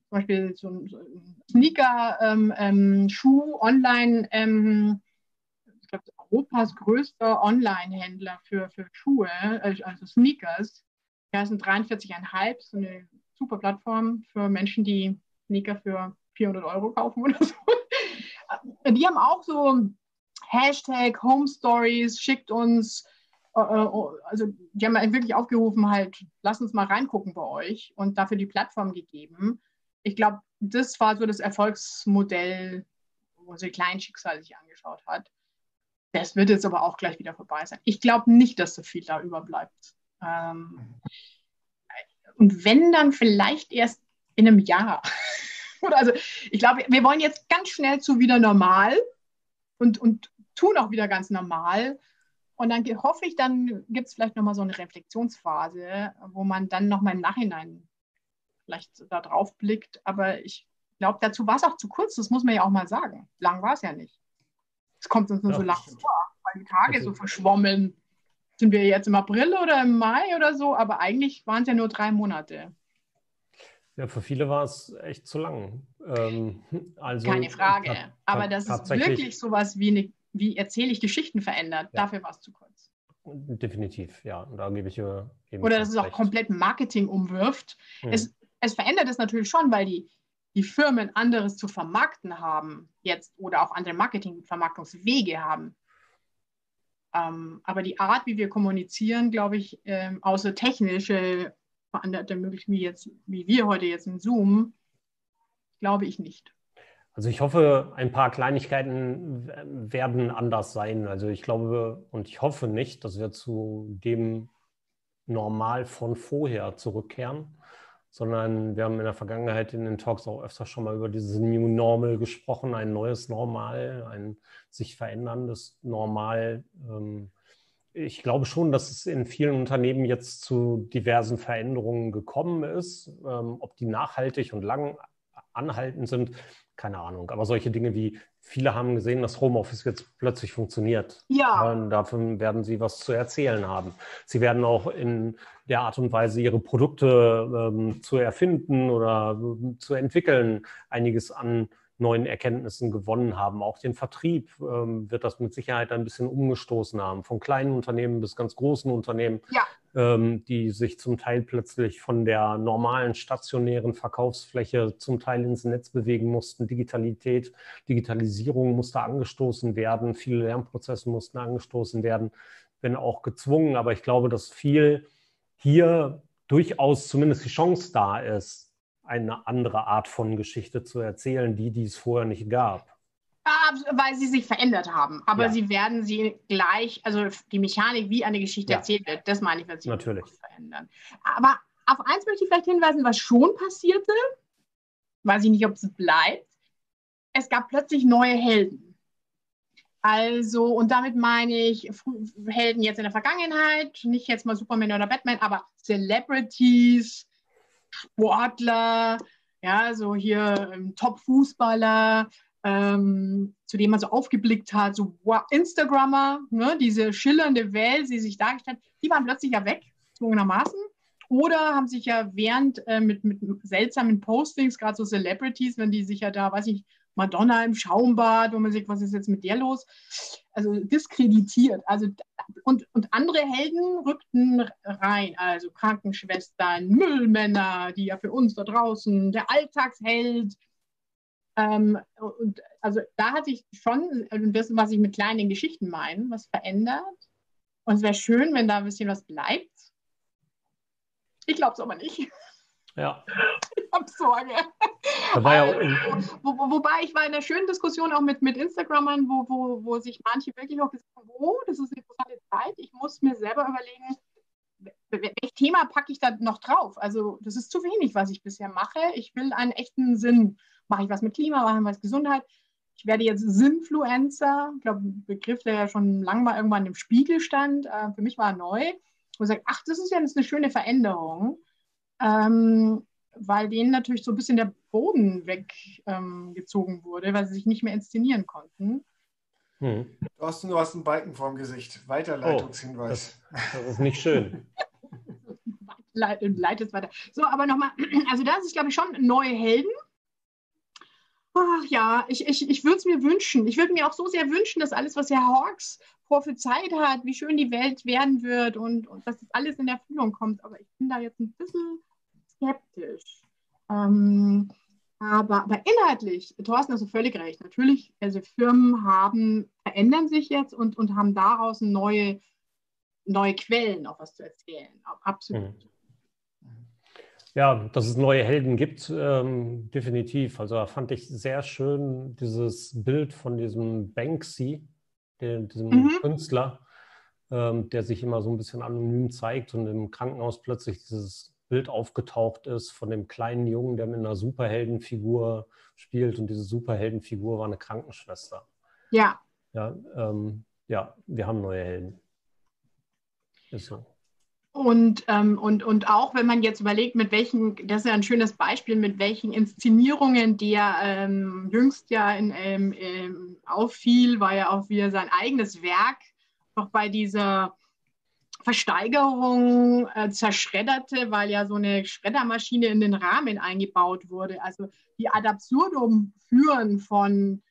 Zum Beispiel so ein, so ein Sneaker-Schuh ähm, ähm, online, ähm, ich glaube, Europas größter Online-Händler für, für Schuhe, äh, also Sneakers. Der ist ein 43,5, so eine super Plattform für Menschen, die Sneaker für 400 Euro kaufen oder so. [laughs] Die haben auch so Hashtag Home Stories, schickt uns, äh, äh, also die haben wirklich aufgerufen, halt, lass uns mal reingucken bei euch und dafür die Plattform gegeben. Ich glaube, das war so das Erfolgsmodell, wo sie kleinen Schicksal sich angeschaut hat. Das wird jetzt aber auch gleich wieder vorbei sein. Ich glaube nicht, dass so viel da überbleibt. Ähm, und wenn dann vielleicht erst in einem Jahr. [laughs] also ich glaube, wir wollen jetzt ganz schnell zu wieder normal und, und tun auch wieder ganz normal. Und dann hoffe ich, dann gibt es vielleicht nochmal so eine Reflexionsphase, wo man dann nochmal im Nachhinein vielleicht da drauf blickt. Aber ich glaube, dazu war es auch zu kurz, das muss man ja auch mal sagen. Lang war es ja nicht. Es kommt uns nur ja, so lang vor, weil die Tage also, so verschwommen. Sind wir jetzt im April oder im Mai oder so? Aber eigentlich waren es ja nur drei Monate. Ja, für viele war es echt zu lang. Ähm, also Keine Frage. Aber dass es wirklich sowas wie, eine, wie erzähle ich Geschichten verändert, ja. dafür war es zu kurz. Definitiv, ja. Und da gebe ich Oder dass es auch komplett Marketing umwirft. Mhm. Es, es verändert es natürlich schon, weil die, die Firmen anderes zu vermarkten haben jetzt oder auch andere Marketing-Vermarktungswege haben. Ähm, aber die Art, wie wir kommunizieren, glaube ich, ähm, außer technische veränderte Möglichkeiten wie jetzt, wie wir heute jetzt in Zoom, glaube ich nicht. Also ich hoffe, ein paar Kleinigkeiten werden anders sein. Also ich glaube und ich hoffe nicht, dass wir zu dem Normal von vorher zurückkehren, sondern wir haben in der Vergangenheit in den Talks auch öfter schon mal über dieses New Normal gesprochen, ein neues Normal, ein sich veränderndes Normal. Ähm, ich glaube schon, dass es in vielen Unternehmen jetzt zu diversen Veränderungen gekommen ist. Ähm, ob die nachhaltig und lang anhaltend sind, keine Ahnung. Aber solche Dinge wie, viele haben gesehen, dass Homeoffice jetzt plötzlich funktioniert. Ja. Und davon werden sie was zu erzählen haben. Sie werden auch in der Art und Weise, ihre Produkte ähm, zu erfinden oder äh, zu entwickeln, einiges an neuen Erkenntnissen gewonnen haben. Auch den Vertrieb ähm, wird das mit Sicherheit ein bisschen umgestoßen haben, von kleinen Unternehmen bis ganz großen Unternehmen, ja. ähm, die sich zum Teil plötzlich von der normalen stationären Verkaufsfläche zum Teil ins Netz bewegen mussten. Digitalität, Digitalisierung musste angestoßen werden, viele Lernprozesse mussten angestoßen werden, wenn auch gezwungen. Aber ich glaube, dass viel hier durchaus zumindest die Chance da ist, eine andere Art von Geschichte zu erzählen, die, die es vorher nicht gab. Weil sie sich verändert haben. Aber ja. sie werden sie gleich, also die Mechanik, wie eine Geschichte ja. erzählt wird, das meine ich, wird sich Natürlich. verändern. Aber auf eins möchte ich vielleicht hinweisen, was schon passierte. Weiß ich nicht, ob es bleibt. Es gab plötzlich neue Helden. Also, und damit meine ich Helden jetzt in der Vergangenheit, nicht jetzt mal Superman oder Batman, aber Celebrities, Sportler, ja, so hier ähm, Top-Fußballer, ähm, zu dem man so aufgeblickt hat, so wow, Instagrammer, ne, diese schillernde Welt, die sich dargestellt hat, die waren plötzlich ja weg, zwungenermaßen. Oder haben sich ja während äh, mit, mit seltsamen Postings, gerade so Celebrities, wenn die sich ja da, weiß ich, Madonna im Schaumbad, wo man sich, was ist jetzt mit der los? Also diskreditiert. Also, und, und andere Helden rückten rein, also Krankenschwestern, Müllmänner, die ja für uns da draußen, der Alltagsheld. Ähm, und also da hat sich schon, also das, was ich mit kleinen Geschichten meine, was verändert. Und es wäre schön, wenn da ein bisschen was bleibt. Ich glaube es aber nicht. Ja. Ich habe Sorge. Ja wo, wo, wobei ich war in einer schönen Diskussion auch mit, mit Instagrammern, wo, wo, wo sich manche wirklich auch gesagt haben, oh, das ist eine interessante Zeit. Ich muss mir selber überlegen, welches Thema packe ich da noch drauf? Also das ist zu wenig, was ich bisher mache. Ich will einen echten Sinn. Mache ich was mit Klima, mache ich was mit Gesundheit? Ich werde jetzt Sinnfluencer. Ich glaube, ein Begriff, der ja schon lange mal irgendwann im Spiegel stand. Äh, für mich war er neu. Wo ich sage, ach, das ist ja jetzt eine schöne Veränderung ähm, weil denen natürlich so ein bisschen der Boden weggezogen ähm, wurde, weil sie sich nicht mehr inszenieren konnten. Hm. Du, hast, du hast einen Balken vorm Gesicht. Weiterleitungshinweis. Oh, das, das, ist nicht schön. [laughs] Leitet weiter. So, aber nochmal, [clears throat] also da ist, glaube ich, schon neue Helden. Ach ja, ich, ich, ich würde es mir wünschen. Ich würde mir auch so sehr wünschen, dass alles, was Herr Hawks prophezeit hat, wie schön die Welt werden wird und, und dass das alles in Erfüllung kommt. Aber ich bin da jetzt ein bisschen skeptisch. Ähm, aber, aber inhaltlich, Thorsten hast du völlig recht. Natürlich, also Firmen haben, verändern sich jetzt und, und haben daraus neue, neue Quellen, auch was zu erzählen. Absolut. Mhm. Ja, dass es neue Helden gibt, ähm, definitiv. Also da fand ich sehr schön dieses Bild von diesem Banksy, den, diesem mhm. Künstler, ähm, der sich immer so ein bisschen anonym zeigt und im Krankenhaus plötzlich dieses Bild aufgetaucht ist von dem kleinen Jungen, der mit einer Superheldenfigur spielt. Und diese Superheldenfigur war eine Krankenschwester. Ja. Ja, ähm, ja wir haben neue Helden. Ist so. Und, ähm, und, und auch wenn man jetzt überlegt, mit welchen, das ist ja ein schönes Beispiel, mit welchen Inszenierungen der ähm, jüngst ja in, ähm, ähm auffiel, war ja auch wieder sein eigenes Werk, noch bei dieser Versteigerung äh, zerschredderte, weil ja so eine Schreddermaschine in den Rahmen eingebaut wurde. Also die ad absurdum führen von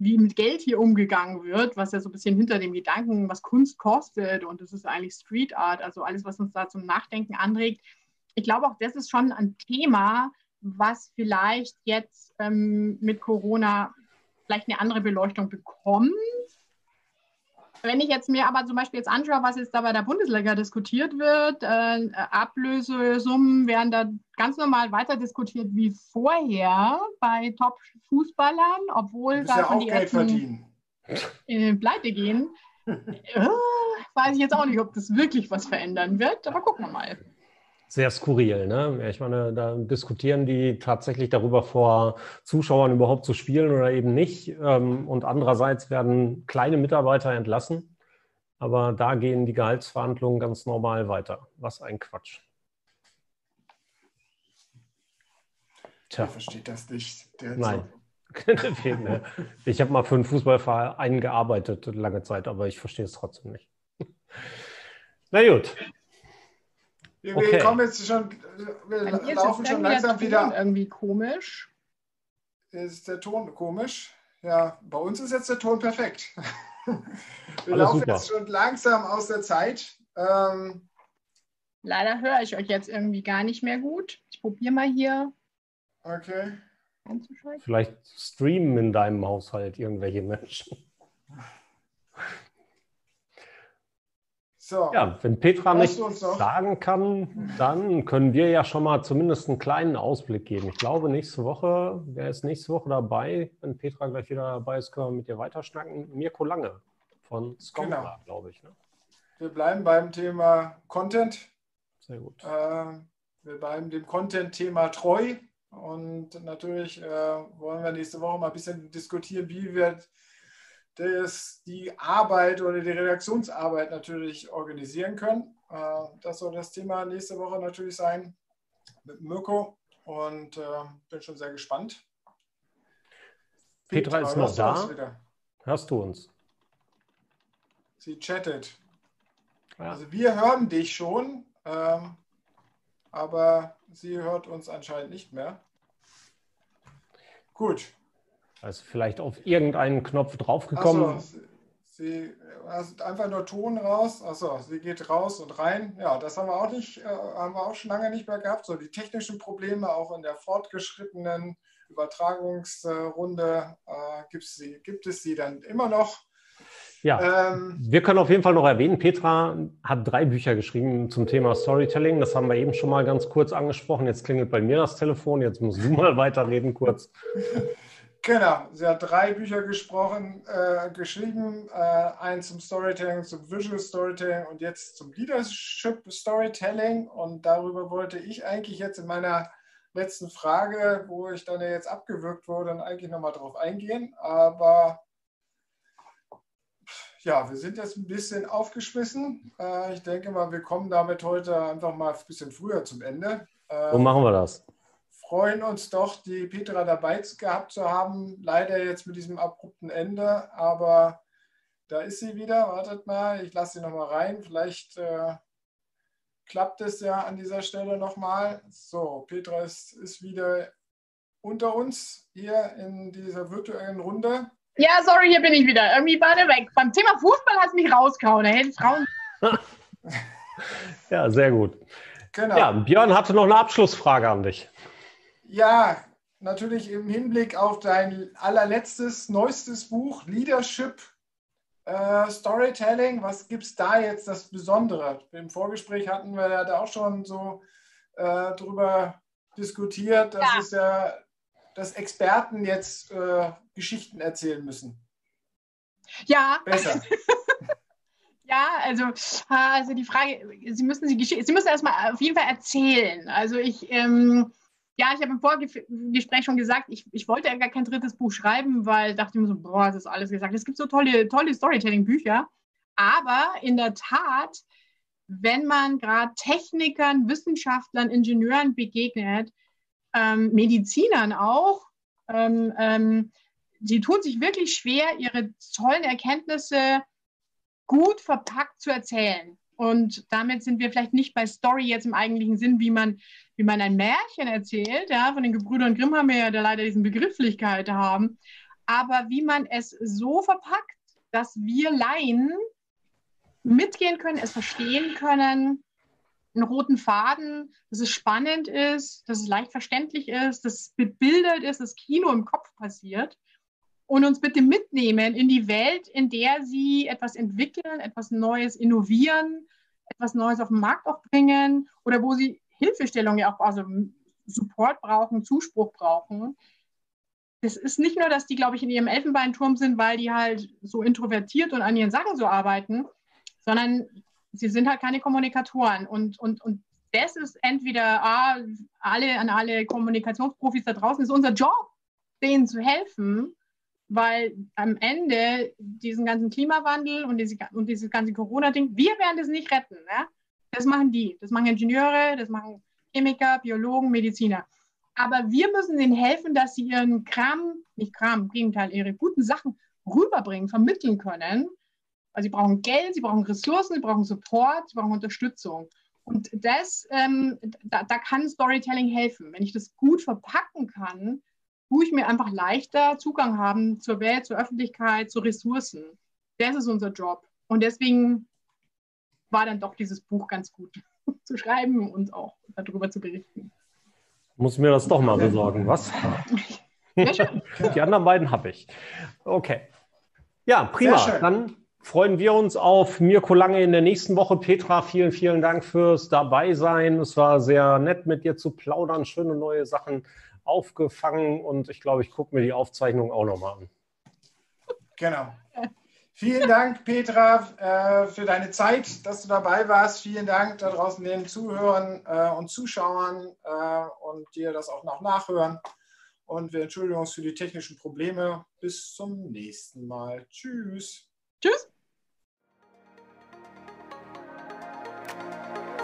wie mit Geld hier umgegangen wird, was ja so ein bisschen hinter dem Gedanken, was Kunst kostet und das ist eigentlich Street Art, also alles, was uns da zum Nachdenken anregt. Ich glaube auch, das ist schon ein Thema, was vielleicht jetzt ähm, mit Corona vielleicht eine andere Beleuchtung bekommt. Wenn ich jetzt mir aber zum Beispiel jetzt anschaue, was jetzt da bei der Bundesliga diskutiert wird, äh, Ablösesummen werden da ganz normal weiter diskutiert wie vorher bei Top-Fußballern, obwohl da ja schon die Geld ersten in Pleite gehen. [laughs] äh, weiß ich jetzt auch nicht, ob das wirklich was verändern wird, aber gucken wir mal sehr skurril. Ne? Ich meine, da diskutieren die tatsächlich darüber, vor Zuschauern überhaupt zu spielen oder eben nicht. Ähm, und andererseits werden kleine Mitarbeiter entlassen. Aber da gehen die Gehaltsverhandlungen ganz normal weiter. Was ein Quatsch. Tja. Der versteht das nicht. Nein. [laughs] ich habe mal für einen Fußballverein gearbeitet, lange Zeit, aber ich verstehe es trotzdem nicht. Na gut, wir, okay. wir kommen jetzt schon, wir laufen schon langsam wieder. Irgendwie komisch. Ist der Ton komisch? Ja, bei uns ist jetzt der Ton perfekt. [laughs] wir Alles laufen super. jetzt schon langsam aus der Zeit. Ähm, Leider höre ich euch jetzt irgendwie gar nicht mehr gut. Ich probiere mal hier. Okay. Vielleicht streamen in deinem Haushalt irgendwelche Menschen. So. Ja, wenn Petra nicht sagen kann, dann können wir ja schon mal zumindest einen kleinen Ausblick geben. Ich glaube, nächste Woche, wer ist nächste Woche dabei? Wenn Petra gleich wieder dabei ist, können wir mit ihr weiterschnacken. Mirko Lange von Scomla, genau. glaube ich. Ne? Wir bleiben beim Thema Content. Sehr gut. Äh, wir bleiben dem Content-Thema treu. Und natürlich äh, wollen wir nächste Woche mal ein bisschen diskutieren, wie wir das, die Arbeit oder die Redaktionsarbeit natürlich organisieren können. Äh, das soll das Thema nächste Woche natürlich sein mit Mirko und äh, bin schon sehr gespannt. Petra, Petra ist noch da. Hörst du uns? Sie chattet. Ja. Also wir hören dich schon, ähm, aber sie hört uns anscheinend nicht mehr. Gut, also vielleicht auf irgendeinen Knopf draufgekommen. So, sie, sie einfach nur Ton raus. Achso, sie geht raus und rein. Ja, das haben wir auch nicht, äh, haben wir auch schon lange nicht mehr gehabt. So die technischen Probleme auch in der fortgeschrittenen Übertragungsrunde äh, gibt, sie, gibt es sie dann immer noch. Ja, ähm, wir können auf jeden Fall noch erwähnen, Petra hat drei Bücher geschrieben zum Thema Storytelling. Das haben wir eben schon mal ganz kurz angesprochen. Jetzt klingelt bei mir das Telefon. Jetzt musst du mal [laughs] weiterreden kurz. Genau, sie hat drei Bücher gesprochen, äh, geschrieben, äh, eins zum Storytelling, zum Visual Storytelling und jetzt zum Leadership Storytelling. Und darüber wollte ich eigentlich jetzt in meiner letzten Frage, wo ich dann ja jetzt abgewürgt wurde, dann eigentlich nochmal drauf eingehen. Aber ja, wir sind jetzt ein bisschen aufgeschmissen. Äh, ich denke mal, wir kommen damit heute einfach mal ein bisschen früher zum Ende. Wo machen wir das? Freuen uns doch, die Petra dabei gehabt zu haben. Leider jetzt mit diesem abrupten Ende, aber da ist sie wieder. Wartet mal, ich lasse sie nochmal rein. Vielleicht äh, klappt es ja an dieser Stelle nochmal. So, Petra ist, ist wieder unter uns hier in dieser virtuellen Runde. Ja, sorry, hier bin ich wieder. Irgendwie war der weg. Beim Thema Fußball hat es mich rausgehauen. Da hätten Frauen. [laughs] ja, sehr gut. Genau. Ja, Björn hatte noch eine Abschlussfrage an dich. Ja, natürlich im Hinblick auf dein allerletztes, neuestes Buch, Leadership äh, Storytelling. Was gibt es da jetzt das Besondere? Im Vorgespräch hatten wir ja da auch schon so äh, drüber diskutiert, dass ja. es ja, dass Experten jetzt äh, Geschichten erzählen müssen. Ja. Besser. [laughs] Ja, also, also die Frage, Sie müssen Geschichte, Sie müssen erstmal auf jeden Fall erzählen. Also ich, ähm, ja, ich habe im Vorgespräch schon gesagt, ich, ich wollte ja gar kein drittes Buch schreiben, weil dachte ich mir so, boah, das ist alles gesagt. Es gibt so tolle, tolle Storytelling-Bücher. Aber in der Tat, wenn man gerade Technikern, Wissenschaftlern, Ingenieuren begegnet, ähm, Medizinern auch, ähm, ähm, die tun sich wirklich schwer, ihre tollen Erkenntnisse gut verpackt zu erzählen. Und damit sind wir vielleicht nicht bei Story jetzt im eigentlichen Sinn, wie man, wie man ein Märchen erzählt. Ja, von den Gebrüdern Grimm haben wir ja leider diesen Begrifflichkeit haben. Aber wie man es so verpackt, dass wir Laien mitgehen können, es verstehen können einen roten Faden, dass es spannend ist, dass es leicht verständlich ist, dass es bebildert ist, dass Kino im Kopf passiert und uns bitte mitnehmen in die Welt, in der sie etwas entwickeln, etwas Neues innovieren, etwas Neues auf den Markt auch bringen oder wo sie Hilfestellung ja auch, also Support brauchen, Zuspruch brauchen. Das ist nicht nur, dass die, glaube ich, in ihrem Elfenbeinturm sind, weil die halt so introvertiert und an ihren Sachen so arbeiten, sondern sie sind halt keine Kommunikatoren. Und, und, und das ist entweder ah, alle an alle Kommunikationsprofis da draußen, ist unser Job, denen zu helfen, weil am Ende diesen ganzen Klimawandel und, diese, und dieses ganze Corona-Ding, wir werden das nicht retten. Ne? Das machen die. Das machen Ingenieure, das machen Chemiker, Biologen, Mediziner. Aber wir müssen ihnen helfen, dass sie ihren Kram, nicht Kram, im Gegenteil, ihre guten Sachen rüberbringen, vermitteln können. Also sie brauchen Geld, sie brauchen Ressourcen, sie brauchen Support, sie brauchen Unterstützung. Und das, ähm, da, da kann Storytelling helfen. Wenn ich das gut verpacken kann, wo ich mir einfach leichter Zugang haben zur Welt, zur Öffentlichkeit, zu Ressourcen. Das ist unser Job. Und deswegen war dann doch dieses Buch ganz gut [laughs] zu schreiben und auch darüber zu berichten. Muss mir das doch mal besorgen, was? Die anderen beiden habe ich. Okay. Ja, prima. Dann freuen wir uns auf Mirko Lange in der nächsten Woche. Petra, vielen, vielen Dank fürs Dabeisein. Es war sehr nett, mit dir zu plaudern, schöne neue Sachen aufgefangen und ich glaube, ich gucke mir die Aufzeichnung auch nochmal an. Genau. Vielen Dank, Petra, äh, für deine Zeit, dass du dabei warst. Vielen Dank da draußen den Zuhörern äh, und Zuschauern äh, und dir das auch noch nachhören. Und wir entschuldigen uns für die technischen Probleme. Bis zum nächsten Mal. Tschüss. Tschüss.